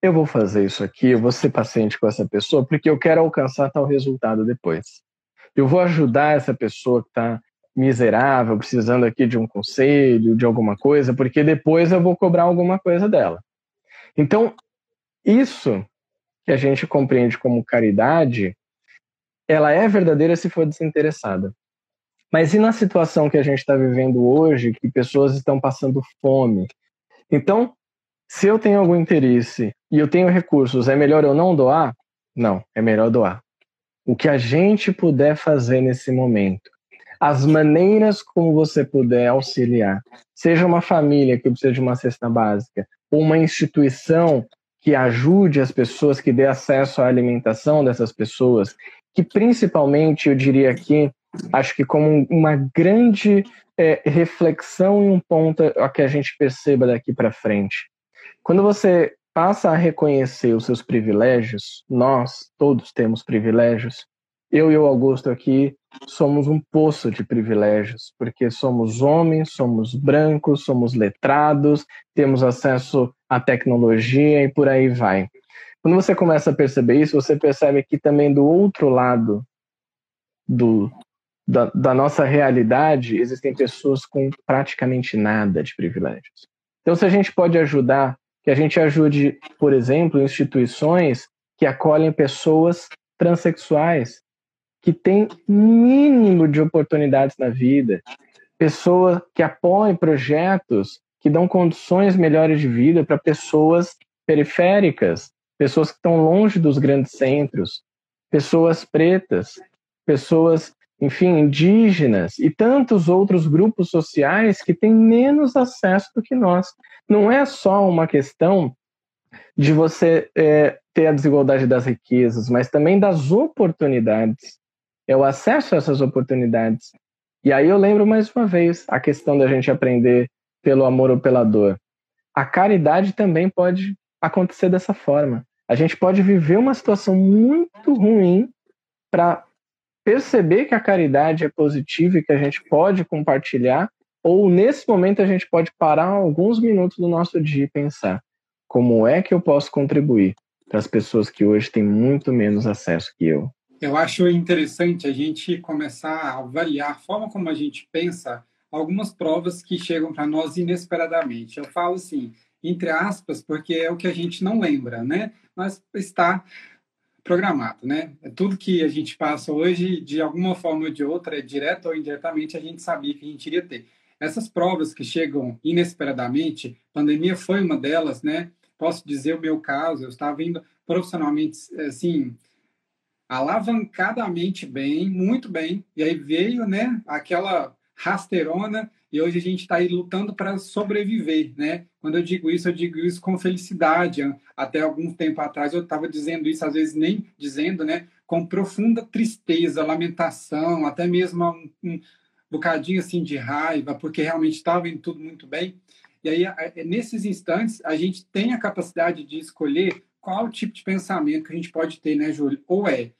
Eu vou fazer isso aqui, eu vou ser paciente com essa pessoa porque eu quero alcançar tal resultado depois eu vou ajudar essa pessoa que está miserável, precisando aqui de um conselho, de alguma coisa, porque depois eu vou cobrar alguma coisa dela. Então, isso que a gente compreende como caridade, ela é verdadeira se for desinteressada. Mas e na situação que a gente está vivendo hoje, que pessoas estão passando fome? Então, se eu tenho algum interesse e eu tenho recursos, é melhor eu não doar? Não, é melhor doar o que a gente puder fazer nesse momento, as maneiras como você puder auxiliar, seja uma família que precisa de uma cesta básica, ou uma instituição que ajude as pessoas, que dê acesso à alimentação dessas pessoas, que principalmente, eu diria aqui, acho que como uma grande é, reflexão e um ponto a que a gente perceba daqui para frente. Quando você passa a reconhecer os seus privilégios, nós todos temos privilégios. Eu e o Augusto aqui somos um poço de privilégios, porque somos homens, somos brancos, somos letrados, temos acesso à tecnologia e por aí vai. Quando você começa a perceber isso, você percebe que também do outro lado do, da, da nossa realidade existem pessoas com praticamente nada de privilégios. Então, se a gente pode ajudar que a gente ajude, por exemplo, instituições que acolhem pessoas transexuais, que têm mínimo de oportunidades na vida, pessoas que apoiem projetos que dão condições melhores de vida para pessoas periféricas, pessoas que estão longe dos grandes centros, pessoas pretas, pessoas enfim, indígenas e tantos outros grupos sociais que têm menos acesso do que nós. Não é só uma questão de você é, ter a desigualdade das riquezas, mas também das oportunidades. É o acesso a essas oportunidades. E aí eu lembro mais uma vez a questão da gente aprender pelo amor ou pela dor. A caridade também pode acontecer dessa forma. A gente pode viver uma situação muito ruim para perceber que a caridade é positiva e que a gente pode compartilhar, ou nesse momento a gente pode parar alguns minutos do nosso dia e pensar como é que eu posso contribuir para as pessoas que hoje têm muito menos acesso que eu. Eu acho interessante a gente começar a avaliar a forma como a gente pensa algumas provas que chegam para nós inesperadamente. Eu falo assim, entre aspas, porque é o que a gente não lembra, né? Mas está programado, né? É tudo que a gente passa hoje, de alguma forma ou de outra, é direto ou indiretamente, a gente sabia que a gente iria ter. Essas provas que chegam inesperadamente, pandemia foi uma delas, né? Posso dizer o meu caso, eu estava indo profissionalmente, assim, alavancadamente bem, muito bem, e aí veio, né, aquela rasteirona e hoje a gente está aí lutando para sobreviver, né? Quando eu digo isso, eu digo isso com felicidade. Até algum tempo atrás eu estava dizendo isso, às vezes nem dizendo, né? com profunda tristeza, lamentação, até mesmo um, um bocadinho assim de raiva, porque realmente estava indo tudo muito bem. E aí, nesses instantes, a gente tem a capacidade de escolher qual tipo de pensamento que a gente pode ter, né, Júlio? Ou é,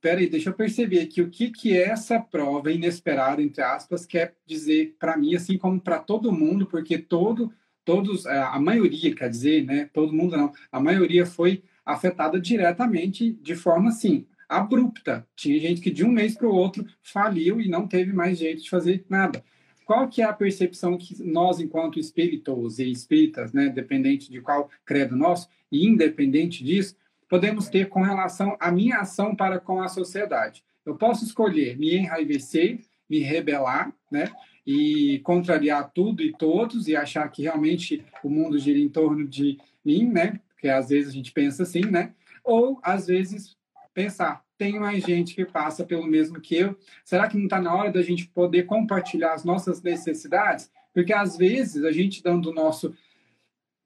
peraí, deixa eu perceber aqui o que, que é essa prova inesperada, entre aspas, quer dizer para mim, assim como para todo mundo, porque todo, todos, é, a maioria, quer dizer, né, todo mundo não, a maioria foi afetada diretamente de forma, assim, abrupta. Tinha gente que de um mês para o outro faliu e não teve mais jeito de fazer nada. Qual que é a percepção que nós, enquanto espíritos e espíritas, né, dependente de qual credo nosso, e independente disso, podemos ter com relação à minha ação para com a sociedade? Eu posso escolher me enraivecer, me rebelar, né, e contrariar tudo e todos e achar que realmente o mundo gira em torno de mim, né? Porque às vezes a gente pensa assim, né? Ou às vezes pensar, tem mais gente que passa pelo mesmo que eu. Será que não está na hora da gente poder compartilhar as nossas necessidades? Porque às vezes a gente dando o nosso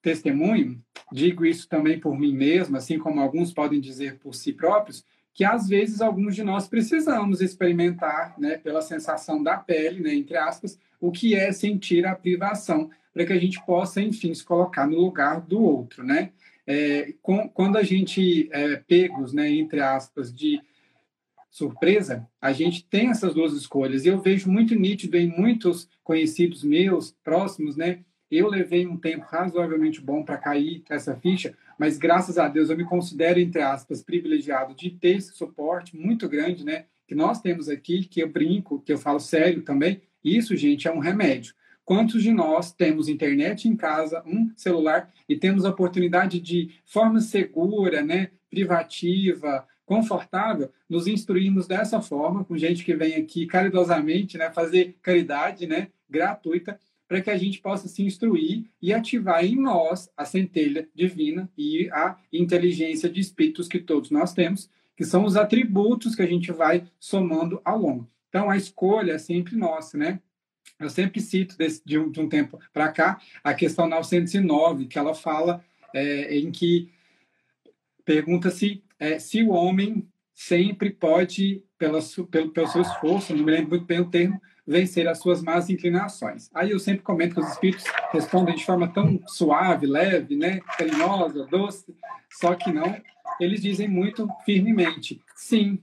testemunho, digo isso também por mim mesmo, assim como alguns podem dizer por si próprios, que às vezes alguns de nós precisamos experimentar, né, pela sensação da pele, né, entre aspas, o que é sentir a privação, para que a gente possa, enfim, se colocar no lugar do outro, né? é, com, quando a gente é pegos, né, entre aspas, de surpresa, a gente tem essas duas escolhas. Eu vejo muito nítido em muitos conhecidos meus, próximos, né? Eu levei um tempo razoavelmente bom para cair essa ficha, mas graças a Deus eu me considero, entre aspas, privilegiado de ter esse suporte muito grande, né? Que nós temos aqui, que eu brinco, que eu falo sério também. Isso, gente, é um remédio. Quantos de nós temos internet em casa, um celular e temos a oportunidade de forma segura, né, privativa, confortável, nos instruirmos dessa forma, com gente que vem aqui caridosamente, né, fazer caridade, né, gratuita, para que a gente possa se instruir e ativar em nós a centelha divina e a inteligência de espíritos que todos nós temos, que são os atributos que a gente vai somando ao longo. Então, a escolha é sempre nossa, né? Eu sempre cito desse, de, um, de um tempo para cá a questão 909, que ela fala é, em que pergunta-se é, se o homem sempre pode, pela, pelo, pelo seu esforço, não me lembro muito bem o termo, vencer as suas más inclinações. Aí eu sempre comento que os espíritos respondem de forma tão suave, leve, né, carinhosa, doce, só que não. Eles dizem muito firmemente, sim,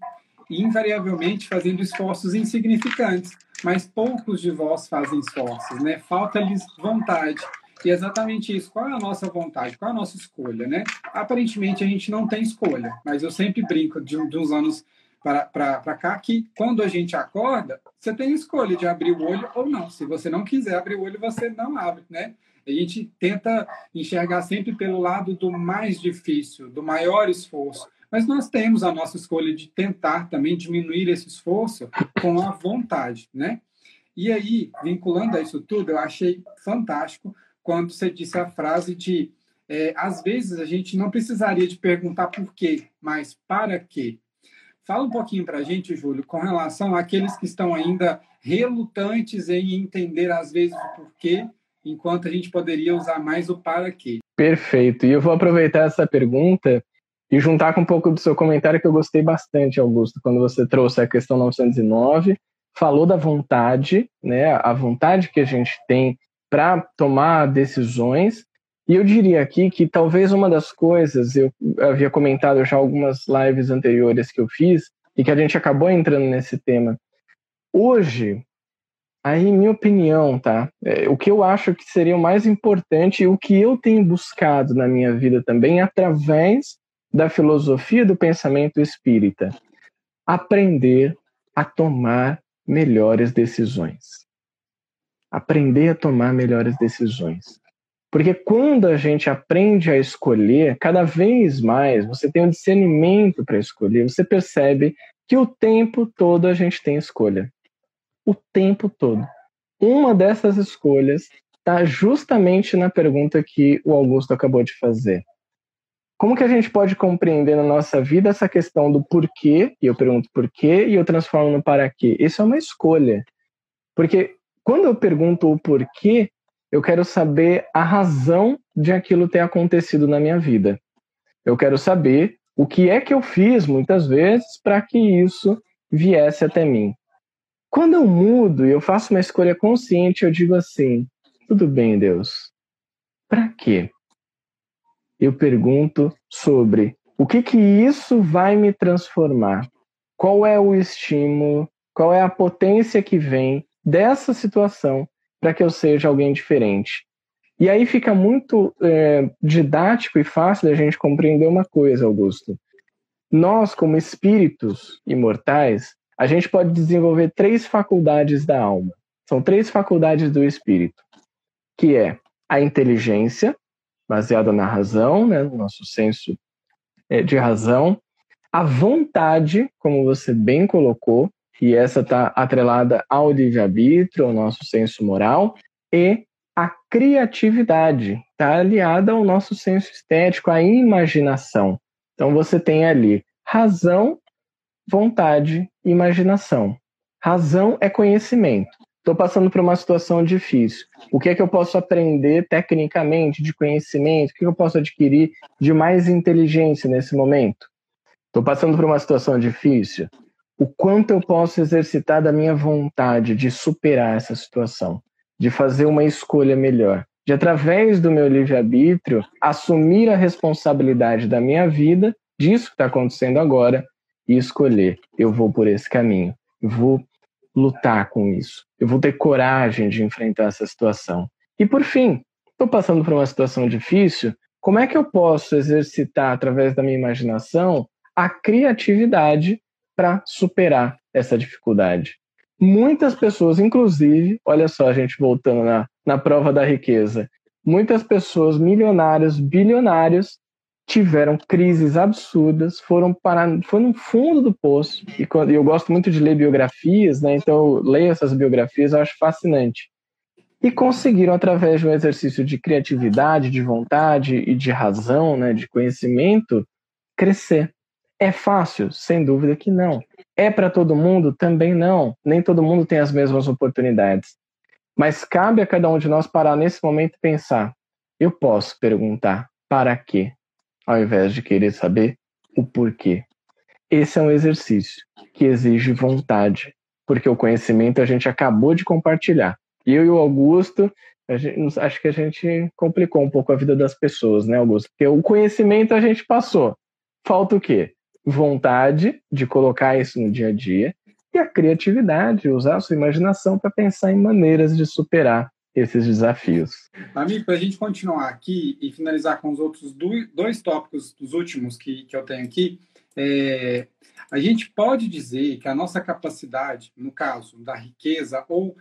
invariavelmente fazendo esforços insignificantes mas poucos de vós fazem esforços, né? Falta-lhes vontade. E é exatamente isso. Qual é a nossa vontade? Qual é a nossa escolha, né? Aparentemente a gente não tem escolha, mas eu sempre brinco de, de uns anos para cá que quando a gente acorda, você tem escolha de abrir o olho ou não. Se você não quiser abrir o olho, você não abre, né? A gente tenta enxergar sempre pelo lado do mais difícil, do maior esforço. Mas nós temos a nossa escolha de tentar também diminuir esse esforço com a vontade, né? E aí, vinculando a isso tudo, eu achei fantástico quando você disse a frase de é, às vezes a gente não precisaria de perguntar por quê, mas para quê. Fala um pouquinho para a gente, Júlio, com relação àqueles que estão ainda relutantes em entender, às vezes, o porquê, enquanto a gente poderia usar mais o para quê. Perfeito. E eu vou aproveitar essa pergunta e juntar com um pouco do seu comentário que eu gostei bastante, Augusto, quando você trouxe a questão 909, falou da vontade, né, a vontade que a gente tem para tomar decisões. E eu diria aqui que talvez uma das coisas, eu havia comentado já algumas lives anteriores que eu fiz, e que a gente acabou entrando nesse tema. Hoje, aí minha opinião, tá? É, o que eu acho que seria o mais importante e o que eu tenho buscado na minha vida também, através da filosofia do pensamento espírita, aprender a tomar melhores decisões. Aprender a tomar melhores decisões. Porque quando a gente aprende a escolher, cada vez mais você tem um discernimento para escolher, você percebe que o tempo todo a gente tem escolha. O tempo todo. Uma dessas escolhas está justamente na pergunta que o Augusto acabou de fazer. Como que a gente pode compreender na nossa vida essa questão do porquê, e eu pergunto porquê, e eu transformo no para quê? Isso é uma escolha. Porque quando eu pergunto o porquê, eu quero saber a razão de aquilo ter acontecido na minha vida. Eu quero saber O que é que eu fiz muitas vezes para que isso viesse até mim? Quando eu mudo e eu faço uma escolha consciente, eu digo assim: tudo bem, Deus. Para quê? Eu pergunto sobre o que que isso vai me transformar? Qual é o estímulo? Qual é a potência que vem dessa situação para que eu seja alguém diferente? E aí fica muito é, didático e fácil a gente compreender uma coisa, Augusto. Nós, como espíritos imortais, a gente pode desenvolver três faculdades da alma. São três faculdades do espírito, que é a inteligência, baseada na razão, né, no nosso senso é, de razão, a vontade, como você bem colocou, e essa está atrelada ao livre-arbítrio, ao nosso senso moral, e a criatividade está aliada ao nosso senso estético, à imaginação. Então você tem ali razão, vontade imaginação. Razão é conhecimento. Estou passando por uma situação difícil. O que é que eu posso aprender tecnicamente de conhecimento? O que eu posso adquirir de mais inteligência nesse momento? Estou passando por uma situação difícil. O quanto eu posso exercitar da minha vontade de superar essa situação? de fazer uma escolha melhor, de através do meu livre-arbítrio assumir a responsabilidade da minha vida, disso que está acontecendo agora, e escolher: eu vou por esse caminho, eu vou lutar com isso, eu vou ter coragem de enfrentar essa situação. E por fim, estou passando por uma situação difícil, como é que eu posso exercitar através da minha imaginação a criatividade para superar essa dificuldade? Muitas pessoas, inclusive, olha só, a gente voltando na, na prova da riqueza, muitas pessoas, milionários, bilionários, tiveram crises absurdas, foram parar, foram no fundo do poço. E quando, eu gosto muito de ler biografias, né? Então eu leio essas biografias, eu acho fascinante. E conseguiram, através de um exercício de criatividade, de vontade e de razão, né, de conhecimento, crescer. É fácil? Sem dúvida que não. É para todo mundo? Também não. Nem todo mundo tem as mesmas oportunidades. Mas cabe a cada um de nós parar nesse momento e pensar: eu posso perguntar para quê, ao invés de querer saber o porquê. Esse é um exercício que exige vontade, porque o conhecimento a gente acabou de compartilhar. Eu e o Augusto, gente, acho que a gente complicou um pouco a vida das pessoas, né, Augusto? Porque o conhecimento a gente passou. Falta o quê? Vontade de colocar isso no dia a dia e a criatividade, usar a sua imaginação para pensar em maneiras de superar esses desafios. Amigo, para a gente continuar aqui e finalizar com os outros dois tópicos, os últimos que, que eu tenho aqui, é, a gente pode dizer que a nossa capacidade, no caso da riqueza ou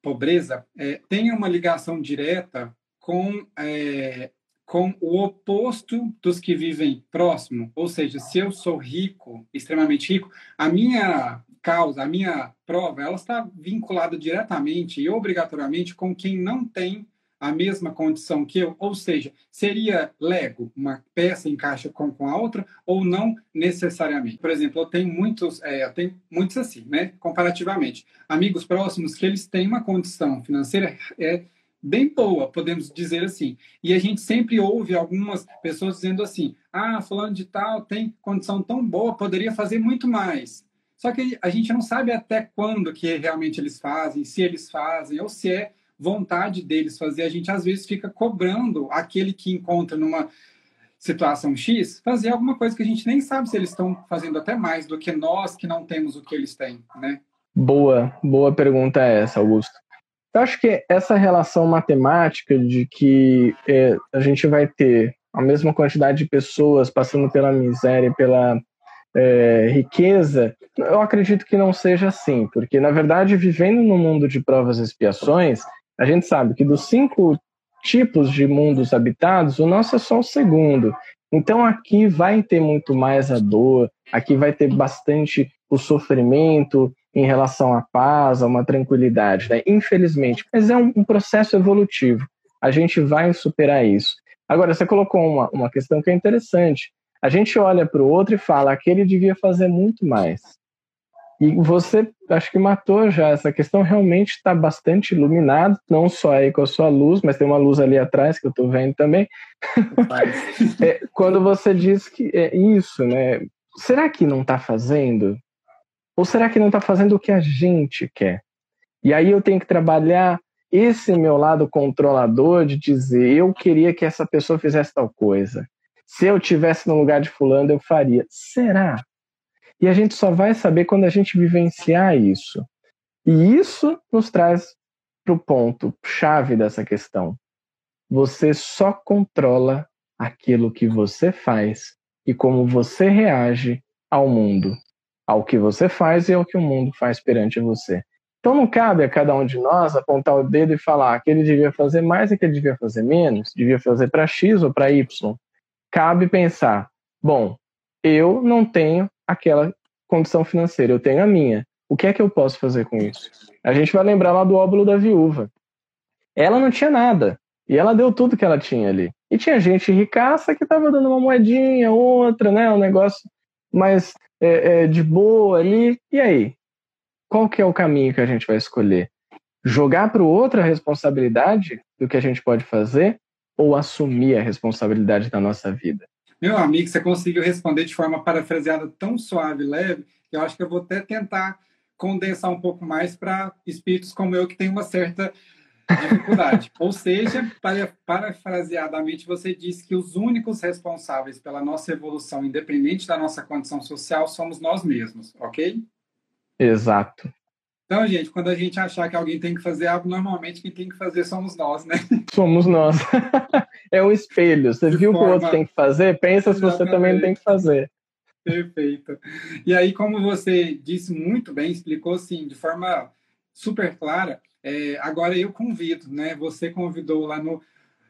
pobreza, é, tem uma ligação direta com é, com o oposto dos que vivem próximo. Ou seja, se eu sou rico, extremamente rico, a minha causa, a minha prova, ela está vinculada diretamente e obrigatoriamente com quem não tem a mesma condição que eu, ou seja, seria Lego, uma peça encaixa com, com a outra, ou não necessariamente. Por exemplo, eu tenho muitos, é, eu tenho muitos assim, né, comparativamente, amigos próximos que eles têm uma condição financeira é, bem boa, podemos dizer assim. E a gente sempre ouve algumas pessoas dizendo assim: ah, fulano de tal tem condição tão boa, poderia fazer muito mais. Só que a gente não sabe até quando que realmente eles fazem, se eles fazem, ou se é vontade deles fazer. A gente às vezes fica cobrando aquele que encontra numa situação X fazer alguma coisa que a gente nem sabe se eles estão fazendo até mais do que nós que não temos o que eles têm, né? Boa, boa pergunta essa, Augusto. Eu acho que essa relação matemática de que é, a gente vai ter a mesma quantidade de pessoas passando pela miséria, pela é, riqueza, eu acredito que não seja assim, porque na verdade, vivendo no mundo de provas e expiações, a gente sabe que dos cinco tipos de mundos habitados, o nosso é só o segundo. Então aqui vai ter muito mais a dor, aqui vai ter bastante o sofrimento, em relação à paz, a uma tranquilidade, né? infelizmente. Mas é um, um, processo evolutivo. A gente vai superar isso. Agora, você colocou uma, uma questão que é interessante. A gente olha para o outro e fala, aquele devia fazer muito mais. E você, acho que matou já essa questão, realmente está bastante iluminado, não só aí com a sua luz, mas tem uma luz ali atrás que eu estou vendo também. <laughs> é, quando você diz que é isso, né? Será que não está fazendo? Ou será que não está fazendo o que a gente quer? E aí eu tenho que trabalhar esse meu lado controlador de dizer eu queria que essa pessoa fizesse tal coisa. Se eu tivesse no lugar de fulano, eu faria. Será? E a gente só vai saber quando a gente vivenciar isso. E isso nos traz para o ponto chave dessa questão. Você só controla aquilo que você faz e como você reage ao mundo, ao que você faz e ao que o mundo faz perante você. Então não cabe a cada um de nós apontar o dedo e falar que ele devia fazer mais e que ele devia fazer menos, devia fazer para X ou para Y. Cabe pensar, bom, eu não tenho aquela condição financeira, eu tenho a minha. O que é que eu posso fazer com isso? A gente vai lembrar lá do óvulo da viúva. Ela não tinha nada. E ela deu tudo que ela tinha ali. E tinha gente ricaça que estava dando uma moedinha, outra, né? Um negócio mais é, é, de boa ali. E aí? Qual que é o caminho que a gente vai escolher? Jogar para o outro a responsabilidade do que a gente pode fazer ou assumir a responsabilidade da nossa vida? Meu amigo, você conseguiu responder de forma parafraseada tão suave e leve, que eu acho que eu vou até tentar condensar um pouco mais para espíritos como eu, que tem uma certa dificuldade. Ou seja, para, parafraseadamente, você disse que os únicos responsáveis pela nossa evolução, independente da nossa condição social, somos nós mesmos, ok? Exato. Então, gente, quando a gente achar que alguém tem que fazer algo, normalmente quem tem que fazer somos nós, né? Somos nós. <laughs> é um espelho. Você De viu forma... que o outro tem que fazer, pensa Exatamente. se você também tem que fazer. Perfeito. E aí, como você disse muito bem, explicou assim, de forma super clara, é, agora eu convido, né? Você convidou lá no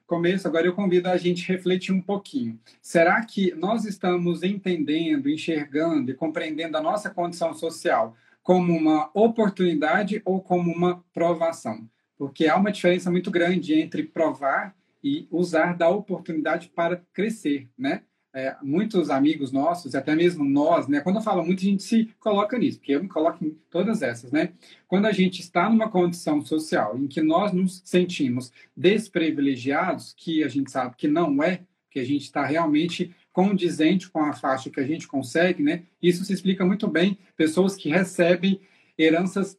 começo, agora eu convido a gente refletir um pouquinho. Será que nós estamos entendendo, enxergando e compreendendo a nossa condição social como uma oportunidade ou como uma provação. Porque há uma diferença muito grande entre provar e usar da oportunidade para crescer, né? É, muitos amigos nossos, até mesmo nós, né? Quando eu falo muito, a gente se coloca nisso, porque eu me coloco em todas essas, né? Quando a gente está numa condição social em que nós nos sentimos desprivilegiados, que a gente sabe que não é, que a gente está realmente condizente com a faixa que a gente consegue, né? Isso se explica muito bem. Pessoas que recebem heranças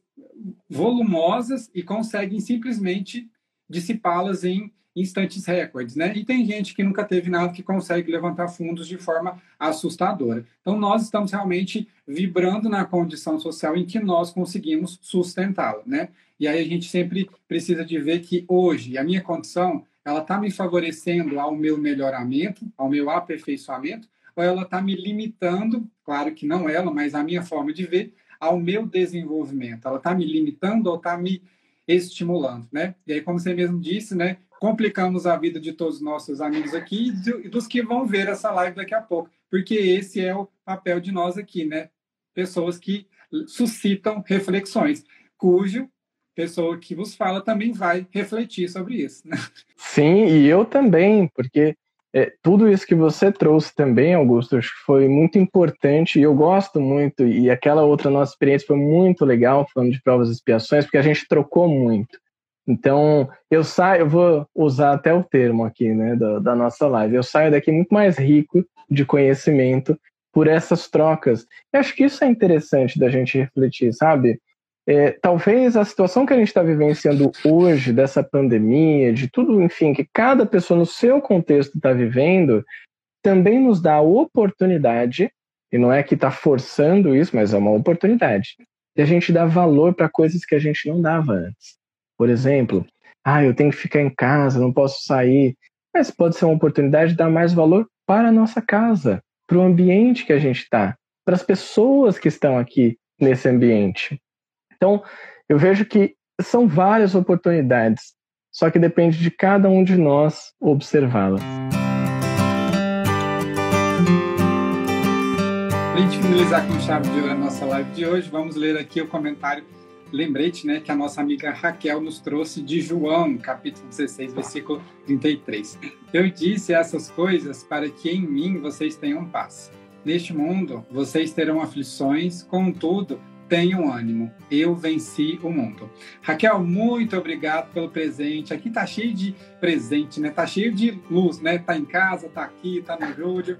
volumosas e conseguem simplesmente dissipá-las em instantes recordes, né? E tem gente que nunca teve nada que consegue levantar fundos de forma assustadora. Então nós estamos realmente vibrando na condição social em que nós conseguimos sustentá-la, né? E aí a gente sempre precisa de ver que hoje a minha condição ela está me favorecendo ao meu melhoramento, ao meu aperfeiçoamento, ou ela está me limitando, claro que não ela, mas a minha forma de ver, ao meu desenvolvimento. Ela está me limitando ou está me estimulando, né? E aí, como você mesmo disse, né, complicamos a vida de todos os nossos amigos aqui e dos que vão ver essa live daqui a pouco, porque esse é o papel de nós aqui, né? Pessoas que suscitam reflexões, cujo pessoa que vos fala também vai refletir sobre isso. Né? Sim, e eu também, porque é, tudo isso que você trouxe também, Augusto, acho que foi muito importante e eu gosto muito. E aquela outra nossa experiência foi muito legal, falando de provas e expiações, porque a gente trocou muito. Então, eu saio, eu vou usar até o termo aqui, né, da, da nossa live. Eu saio daqui muito mais rico de conhecimento por essas trocas. E acho que isso é interessante da gente refletir, sabe? É, talvez a situação que a gente está vivenciando hoje, dessa pandemia, de tudo, enfim, que cada pessoa no seu contexto está vivendo, também nos dá a oportunidade, e não é que está forçando isso, mas é uma oportunidade, de a gente dar valor para coisas que a gente não dava antes. Por exemplo, ah, eu tenho que ficar em casa, não posso sair. Mas pode ser uma oportunidade de dar mais valor para a nossa casa, para o ambiente que a gente está, para as pessoas que estão aqui nesse ambiente. Então, eu vejo que são várias oportunidades, só que depende de cada um de nós observá-las. Para a gente finalizar com chave de ouro a nossa live de hoje, vamos ler aqui o comentário lembrete, né, que a nossa amiga Raquel nos trouxe de João, capítulo 16, versículo 33. Eu disse essas coisas para que em mim vocês tenham paz. Neste mundo vocês terão aflições, contudo, tenham ânimo, eu venci o mundo. Raquel, muito obrigado pelo presente. Aqui tá cheio de presente, né? Tá cheio de luz, né? Tá em casa, tá aqui, tá no estúdio.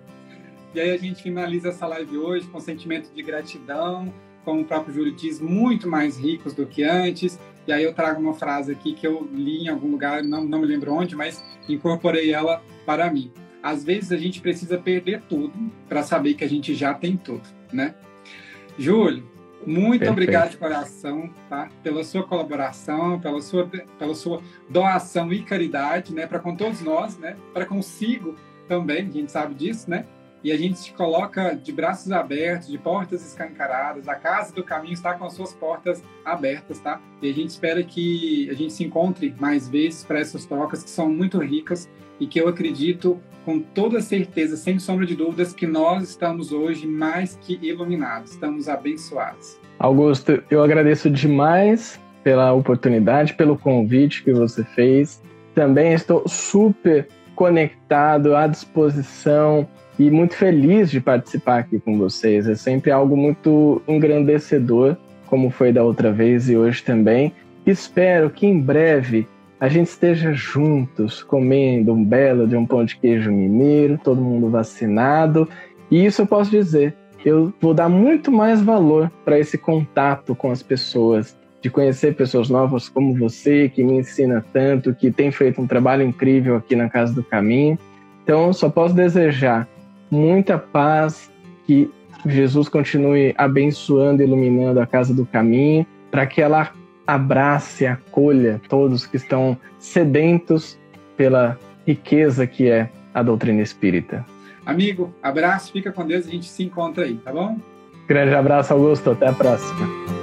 E aí a gente finaliza essa live hoje com sentimento de gratidão, como o próprio Júlio diz, muito mais ricos do que antes. E aí eu trago uma frase aqui que eu li em algum lugar, não, não me lembro onde, mas incorporei ela para mim. Às vezes a gente precisa perder tudo para saber que a gente já tem tudo, né? Júlio, muito Perfeito. obrigado de coração, tá? Pela sua colaboração, pela sua, pela sua doação e caridade, né? Para com todos nós, né? Para consigo também, a gente sabe disso, né? E a gente se coloca de braços abertos, de portas escancaradas. A Casa do Caminho está com as suas portas abertas, tá? E a gente espera que a gente se encontre mais vezes para essas trocas que são muito ricas e que eu acredito com toda certeza, sem sombra de dúvidas, que nós estamos hoje mais que iluminados, estamos abençoados. Augusto, eu agradeço demais pela oportunidade, pelo convite que você fez. Também estou super conectado, à disposição e muito feliz de participar aqui com vocês. É sempre algo muito engrandecedor, como foi da outra vez e hoje também. Espero que em breve a gente esteja juntos comendo um belo de um pão de queijo mineiro, todo mundo vacinado. E isso eu posso dizer, eu vou dar muito mais valor para esse contato com as pessoas, de conhecer pessoas novas como você, que me ensina tanto, que tem feito um trabalho incrível aqui na Casa do Caminho. Então, só posso desejar muita paz, que Jesus continue abençoando e iluminando a Casa do Caminho, para que ela abrace, acolha todos que estão sedentos pela riqueza que é a doutrina espírita. Amigo, abraço, fica com Deus, a gente se encontra aí, tá bom? Grande abraço, Augusto, até a próxima.